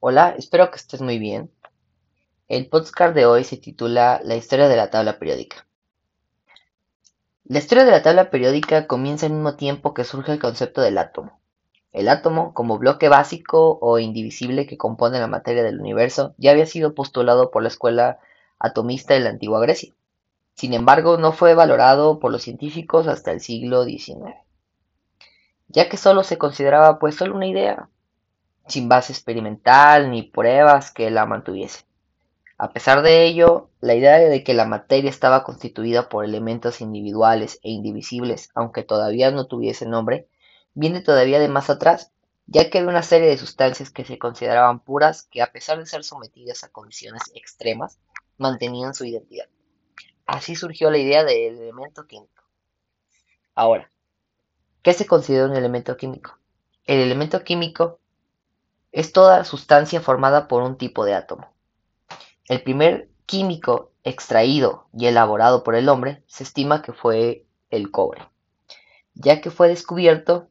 Hola, espero que estés muy bien. El podcast de hoy se titula La historia de la tabla periódica. La historia de la tabla periódica comienza al mismo tiempo que surge el concepto del átomo. El átomo, como bloque básico o indivisible que compone la materia del universo, ya había sido postulado por la escuela atomista de la antigua Grecia. Sin embargo, no fue valorado por los científicos hasta el siglo XIX, ya que solo se consideraba pues solo una idea, sin base experimental ni pruebas que la mantuviesen. A pesar de ello, la idea de que la materia estaba constituida por elementos individuales e indivisibles, aunque todavía no tuviese nombre, viene todavía de más atrás, ya que había una serie de sustancias que se consideraban puras que a pesar de ser sometidas a condiciones extremas, mantenían su identidad. Así surgió la idea del elemento químico. Ahora, ¿qué se considera un elemento químico? El elemento químico es toda sustancia formada por un tipo de átomo. El primer químico extraído y elaborado por el hombre se estima que fue el cobre, ya que fue descubierto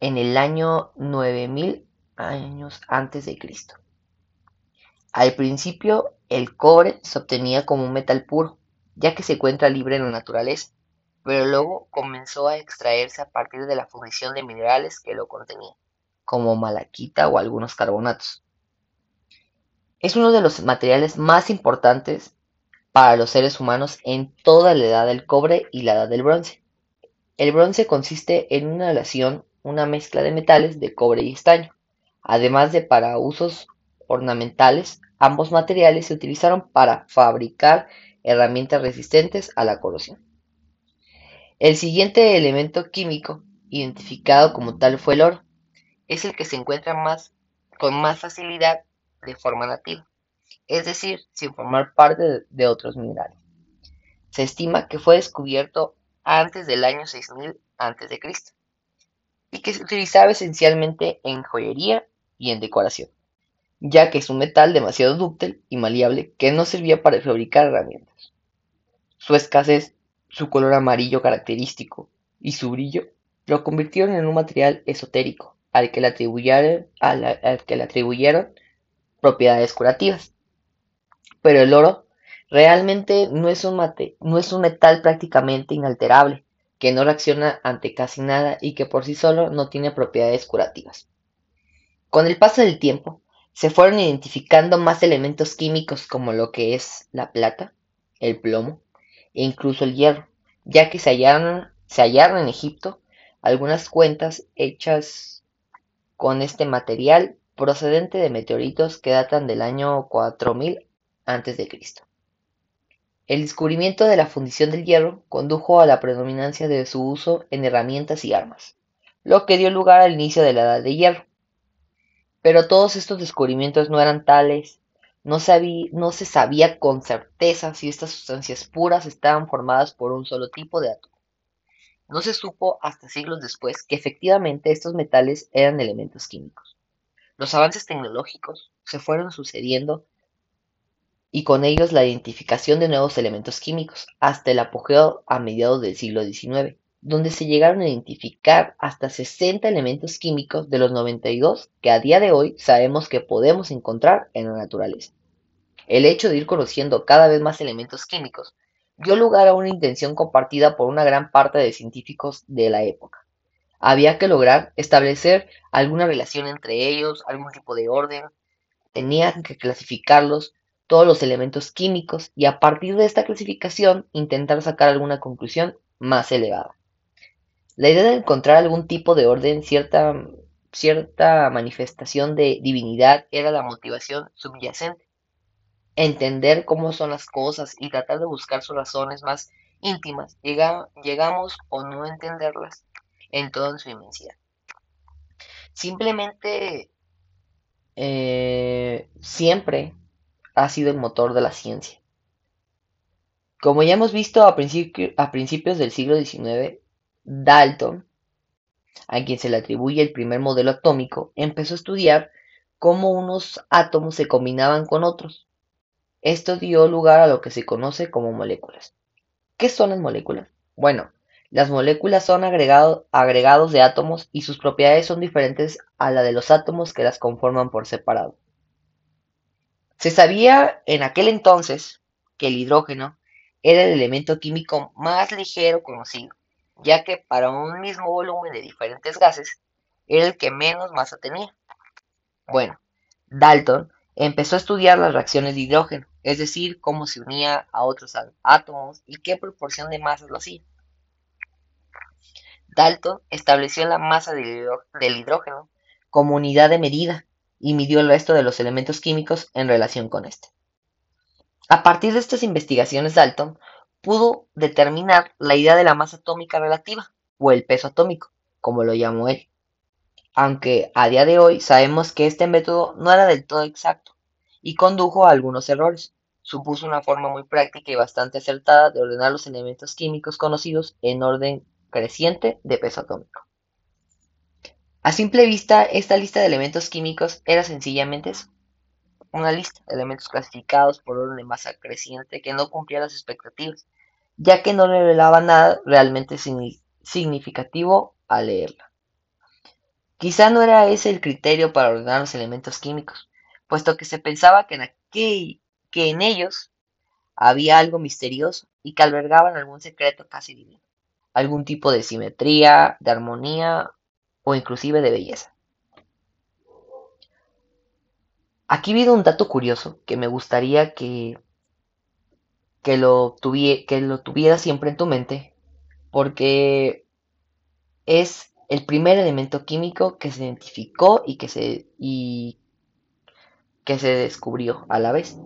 en el año 9000 años antes de Cristo. Al principio, el cobre se obtenía como un metal puro, ya que se encuentra libre en la naturaleza pero luego comenzó a extraerse a partir de la fundición de minerales que lo contenían, como malaquita o algunos carbonatos. Es uno de los materiales más importantes para los seres humanos en toda la edad del cobre y la edad del bronce. El bronce consiste en una aleación, una mezcla de metales de cobre y estaño. Además de para usos ornamentales, ambos materiales se utilizaron para fabricar herramientas resistentes a la corrosión. El siguiente elemento químico identificado como tal fue el oro. Es el que se encuentra más, con más facilidad de forma nativa, es decir, sin formar parte de otros minerales. Se estima que fue descubierto antes del año 6000 a.C. y que se utilizaba esencialmente en joyería y en decoración, ya que es un metal demasiado dúctil y maleable que no servía para fabricar herramientas. Su escasez su color amarillo característico y su brillo lo convirtieron en un material esotérico al que le atribuyeron, propiedades curativas. Pero el oro realmente no es un metal prácticamente inalterable, que no reacciona ante casi nada y que por sí solo no tiene propiedades curativas. Con el paso del tiempo, se fueron identificando más elementos químicos como lo que es la plata, el plomo, e incluso el hierro, ya que se hallaron, se hallaron en Egipto algunas cuentas hechas con este material procedente de meteoritos que datan del año 4000 a.C. El descubrimiento de la fundición del hierro condujo a la predominancia de su uso en herramientas y armas, lo que dio lugar al inicio de la Edad de Hierro. Pero todos estos descubrimientos no eran tales no, se sabía con certeza si estas sustancias puras estaban formadas por un solo tipo de átomo. No se supo hasta siglos después que efectivamente estos metales eran elementos químicos. Los avances tecnológicos se fueron sucediendo y con ellos la identificación de nuevos elementos químicos, hasta el apogeo a mediados del siglo XIX, donde se llegaron a identificar hasta 60 elementos químicos de los 92 que a día de hoy sabemos que podemos encontrar en la naturaleza. El hecho de ir conociendo cada vez más elementos químicos dio lugar a una intención compartida por una gran parte de científicos de la época. Había que lograr establecer alguna relación entre ellos, algún tipo de orden, tenían que clasificarlos, todos los elementos químicos, y a partir de esta clasificación intentar sacar alguna conclusión más elevada. La idea de encontrar algún tipo de orden, cierta, manifestación de divinidad, era la motivación subyacente entender cómo son las cosas y tratar de buscar sus razones más íntimas, llegamos o no entenderlas en toda su inmensidad. Simplemente eh, siempre ha sido el motor de la ciencia. Como ya hemos visto a, a principios del siglo XIX, Dalton, a quien se le atribuye el primer modelo atómico, empezó a estudiar cómo unos átomos se combinaban con otros esto dio lugar a lo que se conoce como moléculas. ¿Qué son las moléculas? Bueno, Las moléculas son agregados de átomos y sus propiedades son diferentes a la de los átomos que las conforman por separado. Se sabía en aquel entonces que el hidrógeno era el elemento químico más ligero conocido, ya que para un mismo volumen de diferentes gases era el que menos masa tenía. Bueno, Dalton empezó a estudiar las reacciones de hidrógeno, es decir, cómo se unía a otros átomos y qué proporción de masas lo hacía. Dalton estableció la masa del hidrógeno como unidad de medida y midió el resto de los elementos químicos en relación con este. A partir de estas investigaciones, Dalton pudo determinar la idea de la masa atómica relativa, o el peso atómico, como lo llamó él. Aunque a día de hoy sabemos que este método no era del todo exacto y condujo a algunos errores. Supuso una forma muy práctica y bastante acertada de ordenar los elementos químicos conocidos en orden creciente de peso atómico. A simple vista, esta lista de elementos químicos era sencillamente eso, una lista de elementos clasificados por orden de masa creciente que no cumplía las expectativas, ya que no revelaba nada realmente significativo al leerla. Quizá no era ese el criterio para ordenar los elementos químicos, puesto que se pensaba que en, que en ellos había algo misterioso y que albergaban algún secreto casi divino algún tipo de simetría, de armonía o inclusive de belleza. Aquí viene un dato curioso que me gustaría que, que, lo, lo tuviera siempre en tu mente, porque es el primer elemento químico que se identificó y que se, y que se descubrió a la vez.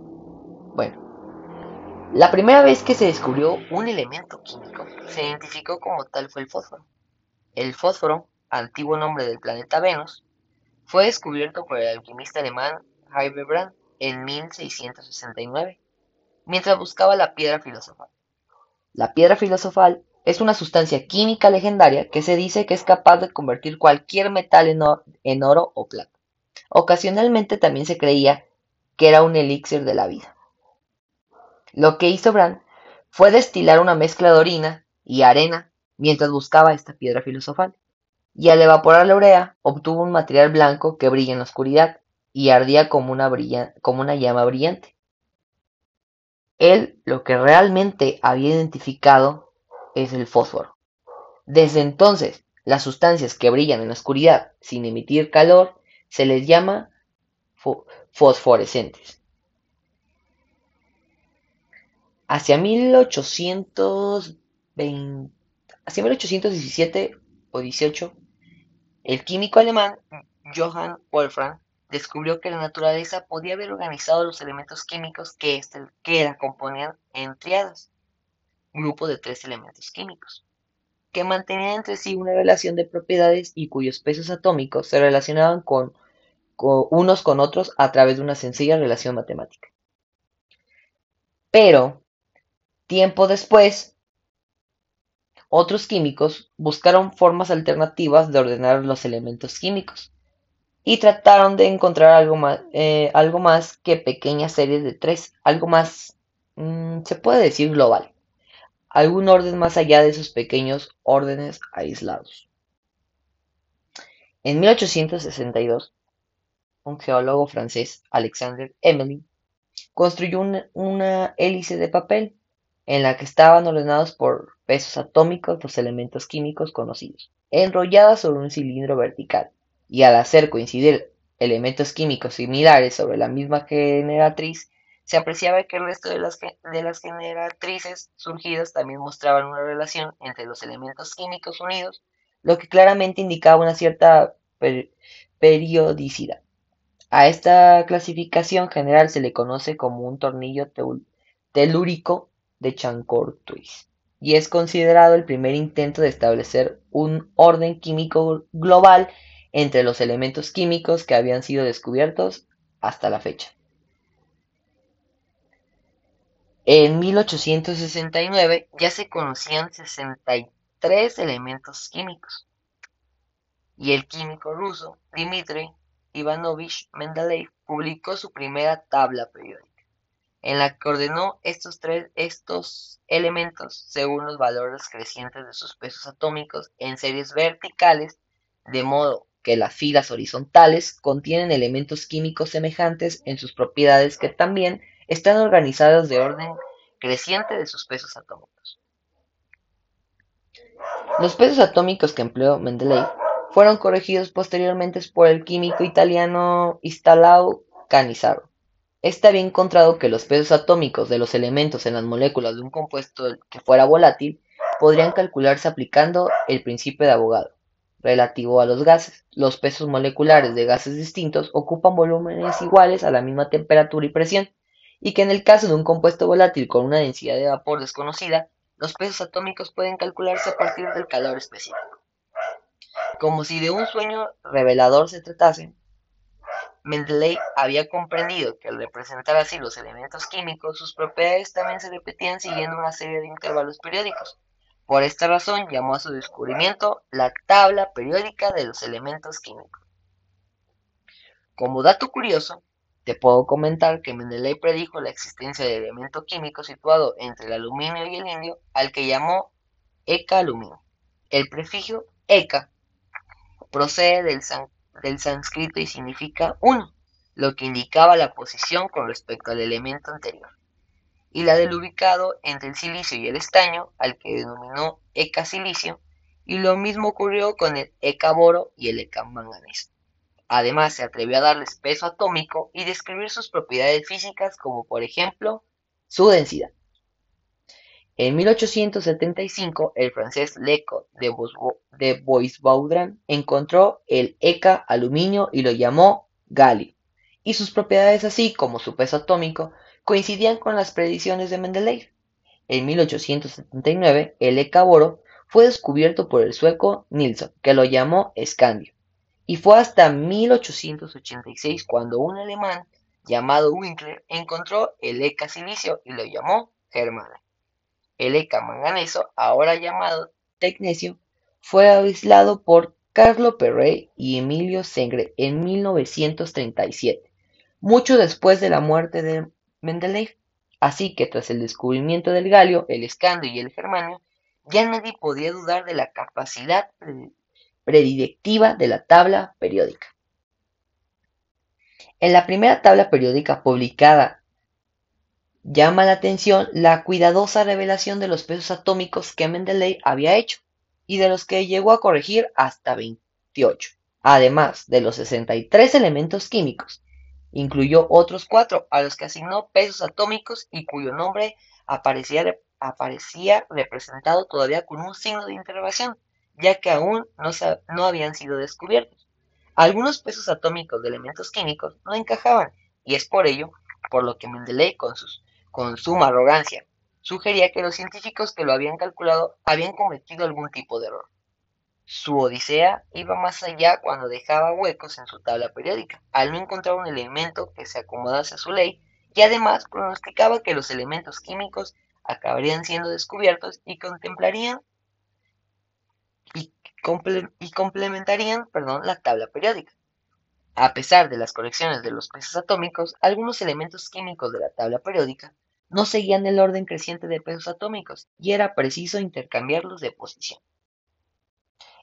Bueno, la primera vez que se descubrió un elemento químico, se identificó como tal fue el fósforo. El fósforo, antiguo nombre del planeta Venus, fue descubierto por el alquimista alemán Hildebrand en 1669, mientras buscaba la piedra filosofal. La piedra filosofal es una sustancia química legendaria que se dice que es capaz de convertir cualquier metal en, en oro o plata. Ocasionalmente también se creía que era un elixir de la vida. Lo que hizo Brand fue destilar una mezcla de orina y arena mientras buscaba esta piedra filosofal, y al evaporar la urea obtuvo un material blanco que brilla en la oscuridad y ardía como una, llama brillante. Él lo que realmente había identificado es el fósforo. Desde entonces, las sustancias que brillan en la oscuridad sin emitir calor se les llama fosforescentes. Hacia 1820, hacia 1817 o 18, el químico alemán Johann Wolfram descubrió que la naturaleza podía haber organizado los elementos químicos que, este, que la componían en triadas, grupo de tres elementos químicos, que mantenían entre sí una relación de propiedades y cuyos pesos atómicos se relacionaban con unos con otros a través de una sencilla relación matemática. Pero Tiempo después, otros químicos buscaron formas alternativas de ordenar los elementos químicos y trataron de encontrar algo más, eh, algo más que pequeñas series de tres, algo más, mm, se puede decir global, algún orden más allá de esos pequeños órdenes aislados. En 1862, un geólogo francés, Alexander Emily, construyó una hélice de papel en la que estaban ordenados por pesos atómicos los elementos químicos conocidos, enrolladas sobre un cilindro vertical, y al hacer coincidir elementos químicos similares sobre la misma generatriz, se apreciaba que el resto de las, generatrices surgidas también mostraban una relación entre los elementos químicos unidos, lo que claramente indicaba una cierta periodicidad. A esta clasificación general se le conoce como un tornillo telúrico de Chancourtois y es considerado el primer intento de establecer un orden químico global entre los elementos químicos que habían sido descubiertos hasta la fecha. En 1869 ya se conocían 63 elementos químicos y el químico ruso Dmitry Ivanovich Mendeleev publicó su primera tabla periódica en la que ordenó estos tres estos elementos según los valores crecientes de sus pesos atómicos en series verticales, de modo que las filas horizontales contienen elementos químicos semejantes en sus propiedades que también están organizados de orden creciente de sus pesos atómicos. Los pesos atómicos que empleó Mendeleev fueron corregidos posteriormente por el químico italiano Istao Cannizzaro. Este había encontrado que los pesos atómicos de los elementos en las moléculas de un compuesto que fuera volátil podrían calcularse aplicando el principio de Avogadro relativo a los gases. Los pesos moleculares de gases distintos ocupan volúmenes iguales a la misma temperatura y presión, y que en el caso de un compuesto volátil con una densidad de vapor desconocida, los pesos atómicos pueden calcularse a partir del calor específico. Como si de un sueño revelador se tratase, Mendeleev había comprendido que al representar así los elementos químicos, sus propiedades también se repetían siguiendo una serie de intervalos periódicos. Por esta razón llamó a su descubrimiento la tabla periódica de los elementos químicos. Como dato curioso, te puedo comentar que Mendeleev predijo la existencia de elemento químico situado entre el aluminio y el indio, al que llamó Eka-aluminio. El prefijo Eka procede del, del sánscrito y significa uno, lo que indicaba la posición con respecto al elemento anterior, y la del ubicado entre el silicio y el estaño, al que denominó Eka-silicio, y lo mismo ocurrió con el Eka-boro y el Eka-manganeso. Además, se atrevió a darles peso atómico y describir sus propiedades físicas como por ejemplo su densidad. En 1875, el francés Leco de Boisbaudran encontró el ECA aluminio y lo llamó galio, y sus propiedades así como su peso atómico coincidían con las predicciones de Mendeleev. En 1879, el ECA boro fue descubierto por el sueco Nilsson, que lo llamó escandio y fue hasta 1886 cuando un alemán llamado Winkler encontró el ECA silicio y lo llamó germana. El ECA manganeso, ahora llamado tecnesio, fue aislado por Carlo Perret y Emilio Sengre en 1937, mucho después de la muerte de Mendeleev. Así que tras el descubrimiento del galio, el escandio y el germanio, ya nadie podía dudar de la capacidad predilectiva de la tabla periódica. En la primera tabla periódica publicada llama la atención la cuidadosa revelación de los pesos atómicos que Mendeleev había hecho y de los que llegó a corregir hasta 28, además de los 63 elementos químicos. Incluyó otros cuatro a los que asignó pesos atómicos y cuyo nombre aparecía, representado todavía con un signo de interrogación ya que aún no, habían sido descubiertos. Algunos pesos atómicos de elementos químicos no encajaban, y es por ello por lo que Mendeleev, con, con suma arrogancia, sugería que los científicos que lo habían calculado habían cometido algún tipo de error. Su odisea iba más allá cuando dejaba huecos en su tabla periódica, al no encontrar un elemento que se acomodase a su ley, y además pronosticaba que los elementos químicos acabarían siendo descubiertos y contemplarían y, complementarían perdón, la tabla periódica. A pesar de las correcciones de los pesos atómicos, algunos elementos químicos de la tabla periódica no seguían el orden creciente de pesos atómicos y era preciso intercambiarlos de posición.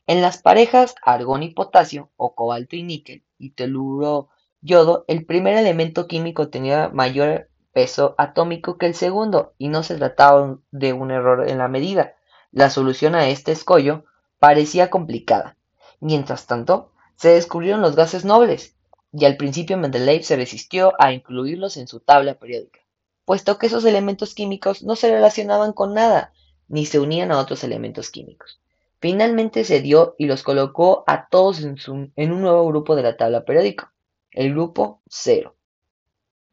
En las parejas argón y potasio, o cobalto y níquel, y teluro yodo, el primer elemento químico tenía mayor peso atómico que el segundo, y no se trataba de un error en la medida. La solución a este escollo parecía complicada. Mientras tanto, se descubrieron los gases nobles, y al principio Mendeleev se resistió a incluirlos en su tabla periódica, puesto que esos elementos químicos no se relacionaban con nada, ni se unían a otros elementos químicos. Finalmente se dio y los colocó a todos en, un nuevo grupo de la tabla periódica, el grupo cero.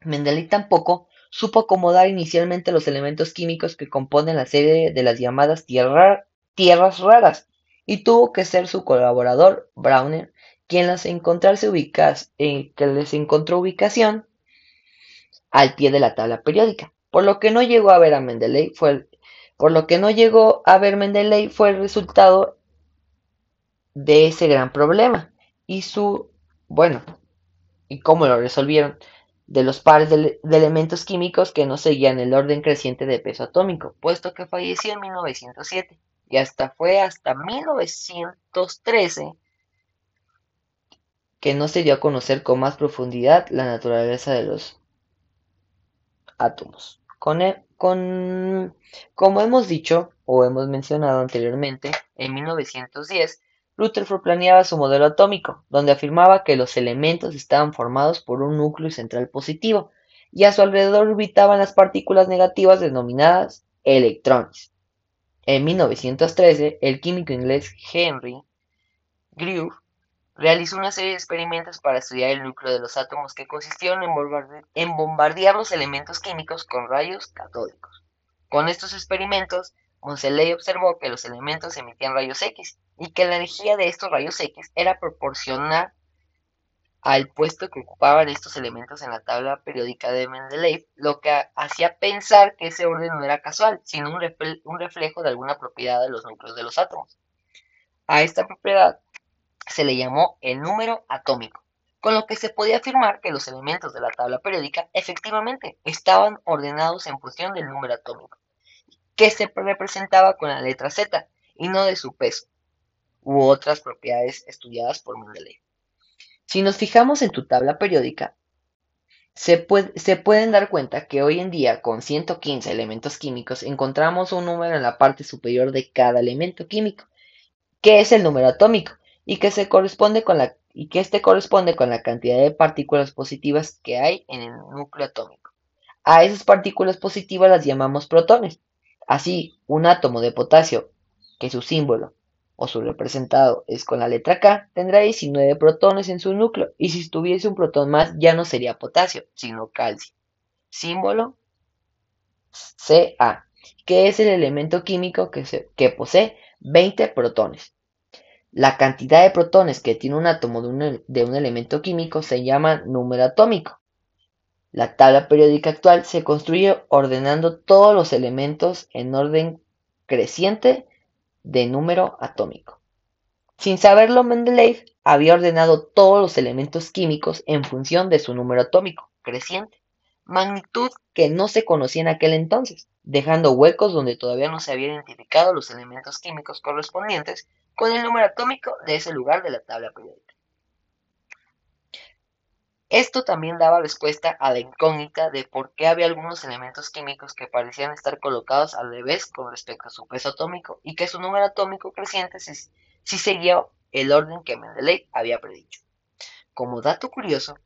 Mendeleev tampoco supo acomodar inicialmente los elementos químicos que componen la serie de las llamadas tierras raras, y tuvo que ser su colaborador, Browner, quien las encontrarse eh, que les encontró ubicación al pie de la tabla periódica, por lo que no llegó a ver a Mendeleev fue por lo que no llegó a ver Mendeleev fue el resultado de ese gran problema. Y su bueno y cómo lo resolvieron de los pares de, elementos químicos que no seguían el orden creciente de peso atómico, puesto que falleció en 1907 y hasta fue hasta 1913 que no se dio a conocer con más profundidad la naturaleza de los átomos. Con, como hemos dicho o hemos mencionado anteriormente, en 1910 Rutherford planeaba su modelo atómico, donde afirmaba que los elementos estaban formados por un núcleo central positivo y a su alrededor orbitaban las partículas negativas denominadas electrones. En 1913, el químico inglés Henry Grew realizó una serie de experimentos para estudiar el núcleo de los átomos que consistieron en bombardear los elementos químicos con rayos catódicos. Con estos experimentos, Moseley observó que los elementos emitían rayos X y que la energía de estos rayos X era proporcional al puesto que ocupaban estos elementos en la tabla periódica de Mendeleev, lo que hacía pensar que ese orden no era casual, sino un, reflejo de alguna propiedad de los núcleos de los átomos. A esta propiedad se le llamó el número atómico, con lo que se podía afirmar que los elementos de la tabla periódica efectivamente estaban ordenados en función del número atómico, que se representaba con la letra Z y no de su peso u otras propiedades estudiadas por Mendeleev. Si nos fijamos en tu tabla periódica, se, se, pueden dar cuenta que hoy en día con 115 elementos químicos encontramos un número en la parte superior de cada elemento químico, que es el número atómico, y que, se corresponde con la, y que este corresponde con la cantidad de partículas positivas que hay en el núcleo atómico. A esas partículas positivas las llamamos protones. Así, un átomo de potasio, que su símbolo o su representado es con la letra K, tendrá 19 protones en su núcleo, y si tuviese un protón más ya no sería potasio, sino calcio. Símbolo Ca, que es el elemento químico que, que posee 20 protones. La cantidad de protones que tiene un átomo de un, elemento químico se llama número atómico. La tabla periódica actual se construye ordenando todos los elementos en orden creciente de número atómico. Sin saberlo, Mendeleev había ordenado todos los elementos químicos en función de su número atómico creciente, magnitud que no se conocía en aquel entonces, dejando huecos donde todavía no se habían identificado los elementos químicos correspondientes con el número atómico de ese lugar de la tabla periódica. Esto también daba respuesta a la incógnita de por qué había algunos elementos químicos que parecían estar colocados al revés con respecto a su peso atómico y que su número atómico creciente sí, seguía el orden que Mendeleev había predicho. Como dato curioso,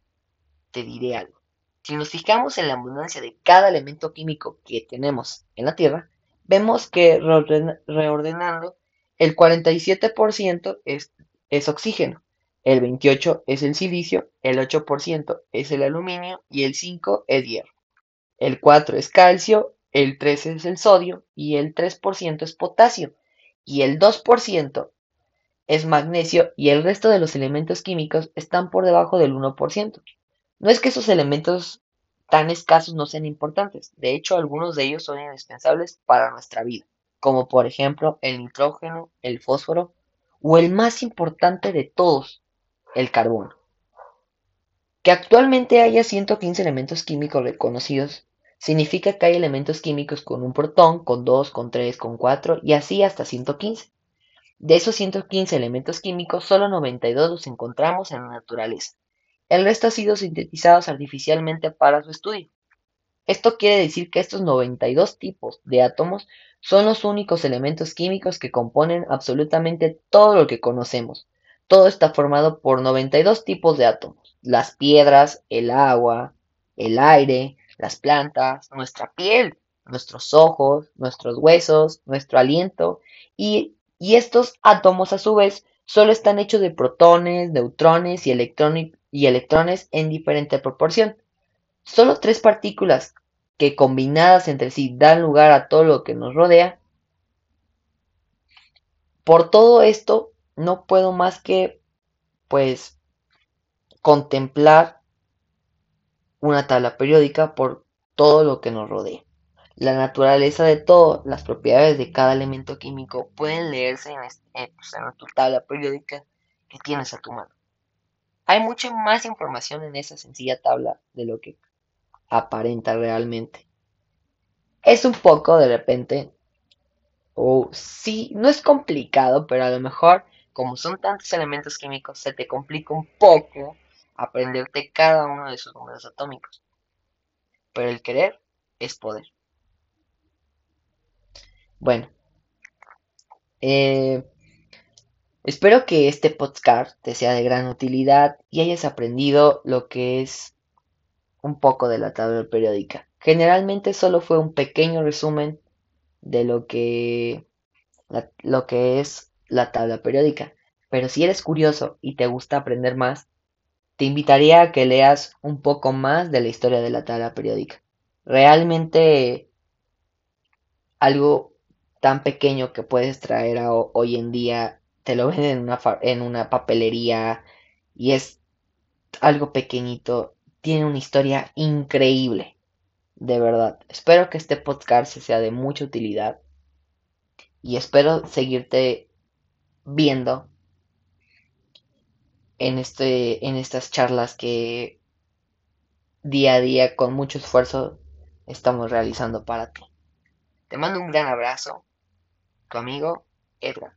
te diré algo. Si nos fijamos en la abundancia de cada elemento químico que tenemos en la Tierra, vemos que reordenando el 47% es, oxígeno, el 28 es el silicio, el 8% es el aluminio y el 5 es hierro. El 4 es calcio, el 3 es el sodio y el 3% es potasio y el 2% es magnesio y el resto de los elementos químicos están por debajo del 1%. No es que esos elementos tan escasos no sean importantes, de hecho algunos de ellos son indispensables para nuestra vida, como por ejemplo el nitrógeno, el fósforo o el más importante de todos, el carbono. Que actualmente haya 115 elementos químicos reconocidos significa que hay elementos químicos con un protón, con 2, con 3, con 4 y así hasta 115. De esos 115 elementos químicos, solo 92 los encontramos en la naturaleza. El resto ha sido sintetizados artificialmente para su estudio. Esto quiere decir que estos 92 tipos de átomos son los únicos elementos químicos que componen absolutamente todo lo que conocemos, todo está formado por 92 tipos de átomos. Las piedras, el agua, el aire, las plantas, nuestra piel, nuestros ojos, nuestros huesos, nuestro aliento. Y, estos átomos a su vez solo están hechos de protones, neutrones y, y electrones en diferente proporción. Solo tres partículas que combinadas entre sí dan lugar a todo lo que nos rodea. Por todo esto, no puedo más que, pues, contemplar una tabla periódica por todo lo que nos rodea. La naturaleza de todo, las propiedades de cada elemento químico pueden leerse en, pues, en tu tabla periódica que tienes a tu mano. Hay mucha más información en esa sencilla tabla de lo que aparenta realmente. Es un poco de repente, o sí, no es complicado, pero a lo mejor como son tantos elementos químicos, se te complica un poco aprenderte cada uno de sus números atómicos. Pero el querer es poder. Bueno, eh, espero que este podcast te sea de gran utilidad y hayas aprendido lo que es un poco de la tabla periódica. Generalmente solo fue un pequeño resumen de lo que, lo que es la tabla periódica. Pero si eres curioso y te gusta aprender más, te invitaría a que leas un poco más de la historia de la tabla periódica. Realmente algo tan pequeño que puedes traer hoy en día, te lo venden en una, en una papelería y es algo pequeñito, tiene una historia increíble. De verdad, espero que este podcast sea de mucha utilidad y espero seguirte viendo en, este, en estas charlas que día a día con mucho esfuerzo estamos realizando para ti. Te mando un gran abrazo, tu amigo Edgar.